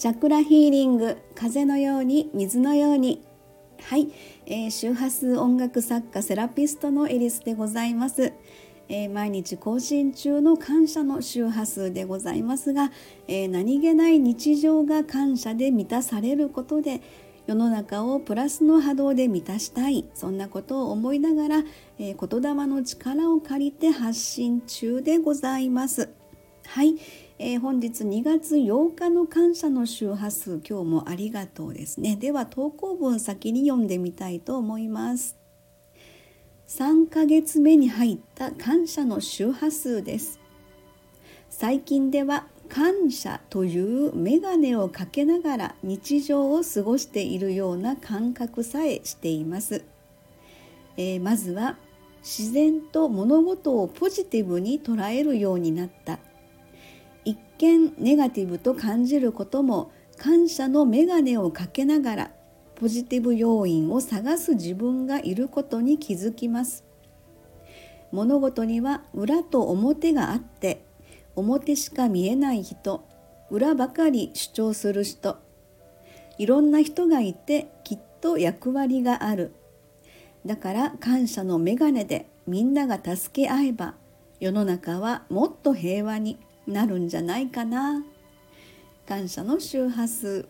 チャクラヒーリング風のように水のように。はい、えー、周波数音楽作家セラピストのエリスでございます、えー、毎日更新中の感謝の周波数でございますが、えー、何気ない日常が感謝で満たされることで世の中をプラスの波動で満たしたい。そんなことを思いながら、えー、言霊の力を借りて発信中でございます。はい、えー、本日2月8日の感謝の周波数今日もありがとうですね。では投稿文先に読んでみたいと思います。3ヶ月目に入った感謝の周波数です。最近では感謝という眼鏡をかけながら日常を過ごしているような感覚さえしています、えー、まずは自然と物事をポジティブに捉えるようになった。一見ネガティブと感じることも感謝の眼鏡をかけながらポジティブ要因を探す自分がいることに気づきます。物事には裏と表があって表しか見えない人裏ばかり主張する人いろんな人がいてきっと役割がある。だから感謝の眼鏡でみんなが助け合えば世の中はもっと平和に。なるんじゃないかな。感謝の周波数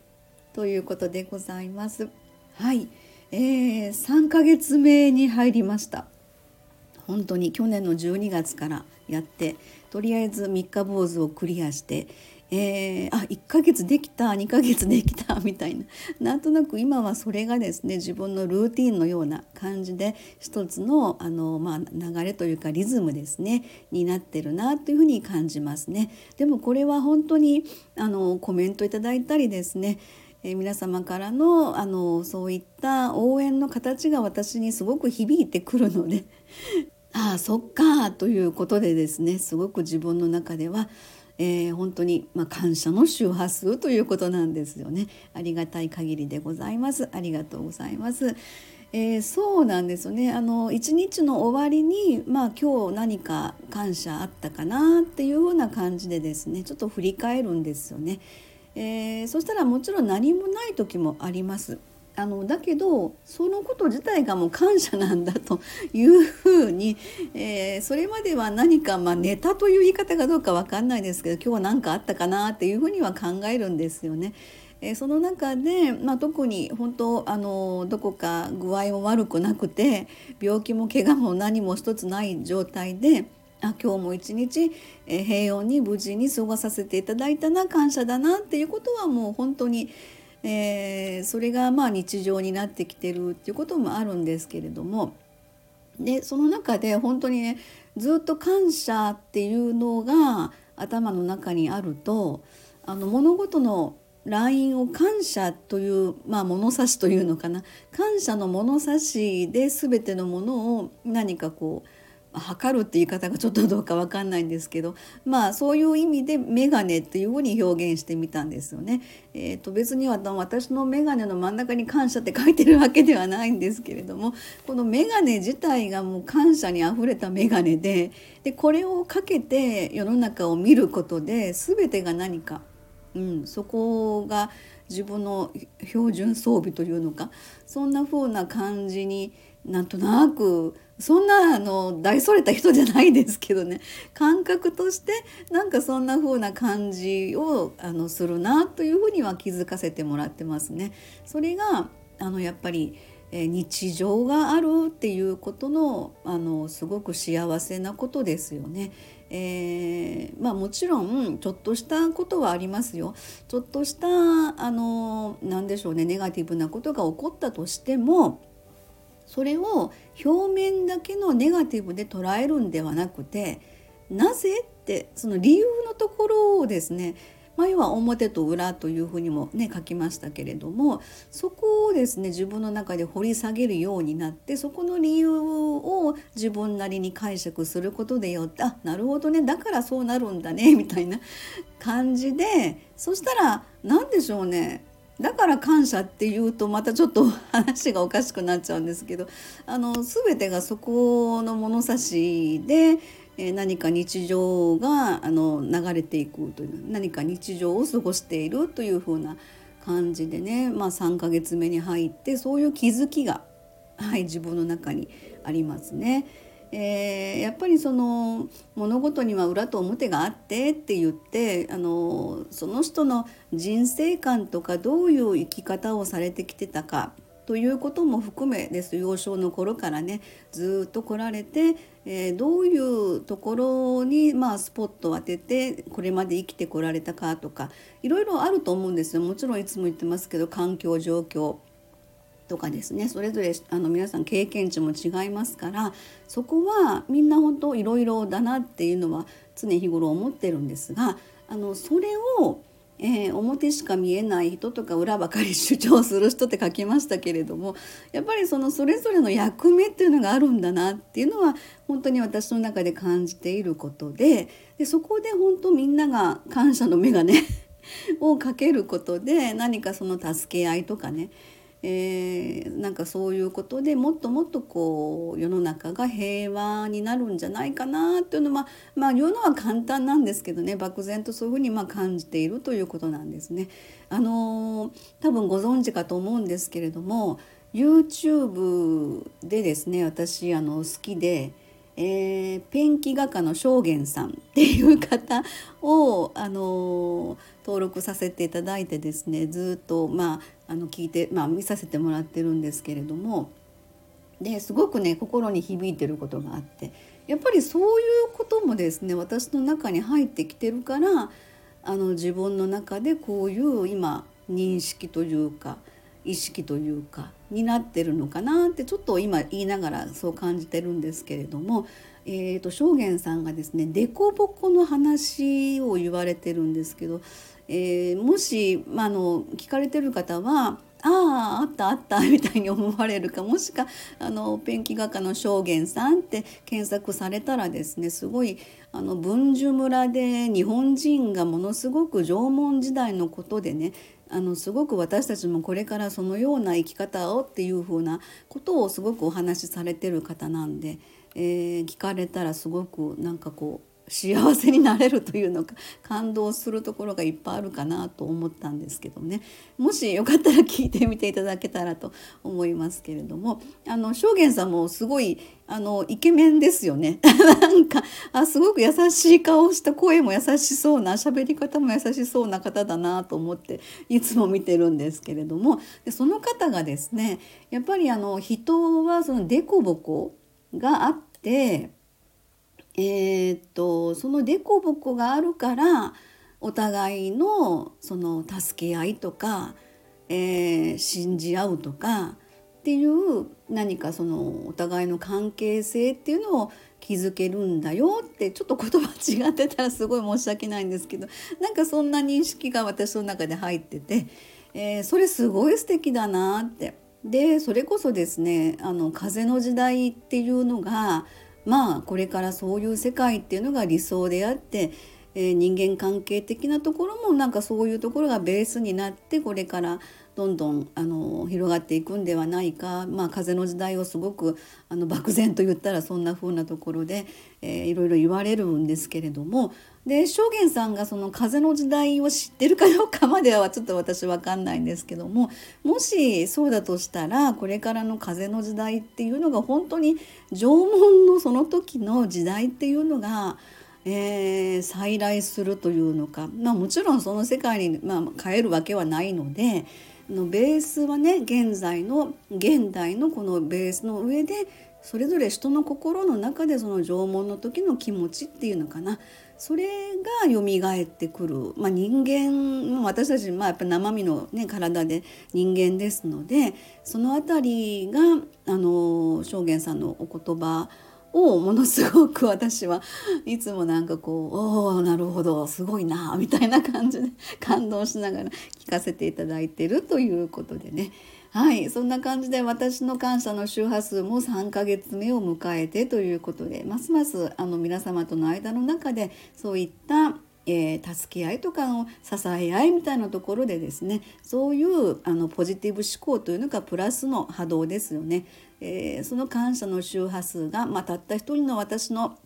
ということでございます。はい、えー、3ヶ月目に入りました。本当に去年の12月からやってとりあえず3日坊主をクリアして、えー、あ1ヶ月できた2ヶ月できた みたいななんとなく今はそれがですね自分のルーティンのような感じで一つのあの、まあ、流れというかリズムですねになってるなというふうに感じますね。でもこれは本当にあのコメントいただいたりですねえ、皆様からのあのそういった応援の形が私にすごく響いてくるので ああそっかということでですねすごく自分の中では、えー、本当に、まあ、感謝の周波数ということなんですよね。ありがたい限りでございます。ありがとうございます。えー、そうなんですよねあの一日の終わりに、まあ、今日何か感謝あったかなっていうような感じでですねちょっと振り返るんですよね。えー、そしたらもちろん何もない時もあります。あのだけどそのこと自体がもう感謝なんだというふうに、えー、それまでは何か、まあ、ネタという言い方がどうか分かんないですけど今日は何かあったかなっていうふうには考えるんですよね。えー、その中で、まあ、特に本当あのどこか具合も悪くなくて病気も怪我も何も一つない状態であ今日も一日、えー、平穏に無事に過ごさせていただいたな感謝だなっていうことはもう本当にえー、それがまあ日常になってきてるっていうこともあるんですけれどもでその中で本当にねずっと感謝っていうのが頭の中にあるとあの物事のラインを感謝という、まあ、物差しというのかな。感謝の物差しで全てのものを何かこう測るって言い方がちょっとどうか分かんないんですけどまあそういう意味で眼鏡っていうふうに表現してみたんですよね。えー、と別に私の眼鏡の真ん中に感謝って書いてるわけではないんですけれどもこの眼鏡自体がもう感謝にあふれた眼鏡ででこれをかけて世の中を見ることで全てが何か、うん、そこが自分の標準装備というのかそんな風な感じになんとなくそんなあの大それた人じゃないですけどね 感覚としてなんかそんな風な感じをあのするなというふうには気づかせてもらってますね。それがあのやっぱりえ日常があるっていうことのあのすごく幸せなことですよね。えー、まあもちろんちょっとしたことはありますよ。ちょっとしたあの何でしょうねネガティブなことが起こったとしてもそれを表面だけのネガティブで捉えるんではなくてなぜってその理由のところをですね前は表と裏というふうにもね書きましたけれどもそこをですね自分の中で掘り下げるようになってそこの理由を自分なりに解釈することでよってあなるほどねだからそうなるんだねみたいな感じでそしたら何でしょうねだから感謝っていうとまたちょっと話がおかしくなっちゃうんですけどあの全てがそこの物差しでえ何か日常があの流れていくという何か日常を過ごしているというふうな感じでね、まあ、3ヶ月目に入ってそういう気づきが、はい、自分の中にありますね。えー、やっぱりその物事には裏と表があってって言ってあのその人の人生観とかどういう生き方をされてきてたかということも含めです。幼少の頃からねずっと来られて、えー、どういうところに、まあ、スポットを当ててこれまで生きてこられたかとかいろいろあると思うんですよ。もちろんいつも言ってますけど環境状況。とかですねそれぞれあの皆さん経験値も違いますからそこはみんな本当いろいろだなっていうのは常日頃思ってるんですがあのそれを、えー、表しか見えない人とか裏ばかり主張する人って書きましたけれどもやっぱりそのそれぞれの役目っていうのがあるんだなっていうのは本当に私の中で感じていることででそこで本当みんなが感謝の目がねをかけることで何かその助け合いとかねえー、なんかそういうことでもっともっとこう世の中が平和になるんじゃないかなっていうのはまあ言うのは簡単なんですけどね漠然とそういうふうにま感じているということなんですね。あのー、多分ご存知かと思うんですけれども YouTube でですね私あの好きで。えー、ペンキ画家の正元さんっていう方を、あのー、登録させていただいてですねずっと、まあ、あの聞いて、まあ、見させてもらってるんですけれどもですごくね心に響いてることがあってやっぱりそういうこともですね私の中に入ってきてるからあの自分の中でこういう今認識というか意識というかになってるのかなってちょっと今言いながらそう感じてるんですけれども、えーと、正元さんがですね凸凹の話を言われてるんですけど、えー、もし、まあ、の聞かれてる方はあああったあったみたいに思われるかもしかあのペンキ画家の正元さんって検索されたらですねすごいあの文殊村で日本人がものすごく縄文時代のことでねあのすごく私たちもこれからそのような生き方をっていうふうなことをすごくお話しされてる方なんで、えー、聞かれたらすごくなんかこう幸せになれるというのか感動するところがいっぱいあるかなと思ったんですけどね。もしよかったら聞いてみていただけたらと思いますけれどもあの正元さんもすごいあのイケメンですよね。なんかあすごく優しい顔した声も優しそうな喋り方も優しそうな方だなと思っていつも見てるんですけれども。でその方がですねやっぱりあの人はその凸凹があってえー、っとその凸凹があるからお互いのその助け合いとか、えー、信じ合うとかっていう何かそのお互いの関係性っていうのを築けるんだよってちょっと言葉違ってたらすごい申し訳ないんですけどなんかそんな認識が私の中で入ってて、えー、それすごい素敵だなって。でそれこそですねあの風の時代っていうのがまあこれからそういう世界っていうのが理想であって、えー、人間関係的なところもなんかそういうところがベースになってこれからどんどんあの広がっていくんではないか、まあ、風の時代をすごくあの漠然と言ったらそんな風なところで、えー、いろいろ言われるんですけれどもで正元さんがその風の時代を知ってるかどうかまではちょっと私分かんないんですけどももしそうだとしたらこれからの風の時代っていうのが本当に縄文のその時の時代っていうのがえー、再来するというのか、まあ、もちろんその世界に、まあ、変えるわけはないのでのベースはね現在の現代のこのベースの上でそれぞれ人の心の中でその縄文の時の気持ちっていうのかな。それが蘇ってくる、まあ、人間私たち、まあ、やっぱ生身の、ね、体で人間ですのでその辺りがあの正元さんのお言葉をものすごく私はいつもなんかこう「おおなるほどすごいな」みたいな感じで感動しながら聞かせていただいてるということでね。はいそんな感じで私の感謝の周波数も3ヶ月目を迎えてということでますますあの皆様との間の中でそういったえー、助け合いとかの支え合いみたいなところでですねそういうあのポジティブ思考というのがプラスの波動ですよね。えー、その感謝の周波数が、まあ、たった一人の私の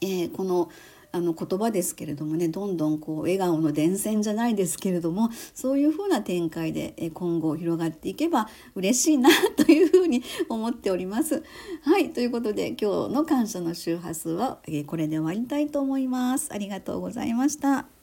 えー、このあの言葉ですけれどもねどんどんこう笑顔の伝染じゃないですけれどもそういうふうな展開で今後広がっていけば嬉しいなというふうに思っております。はいということで今日の感謝の周波数はこれで終わりたいと思います。ありがとうございました。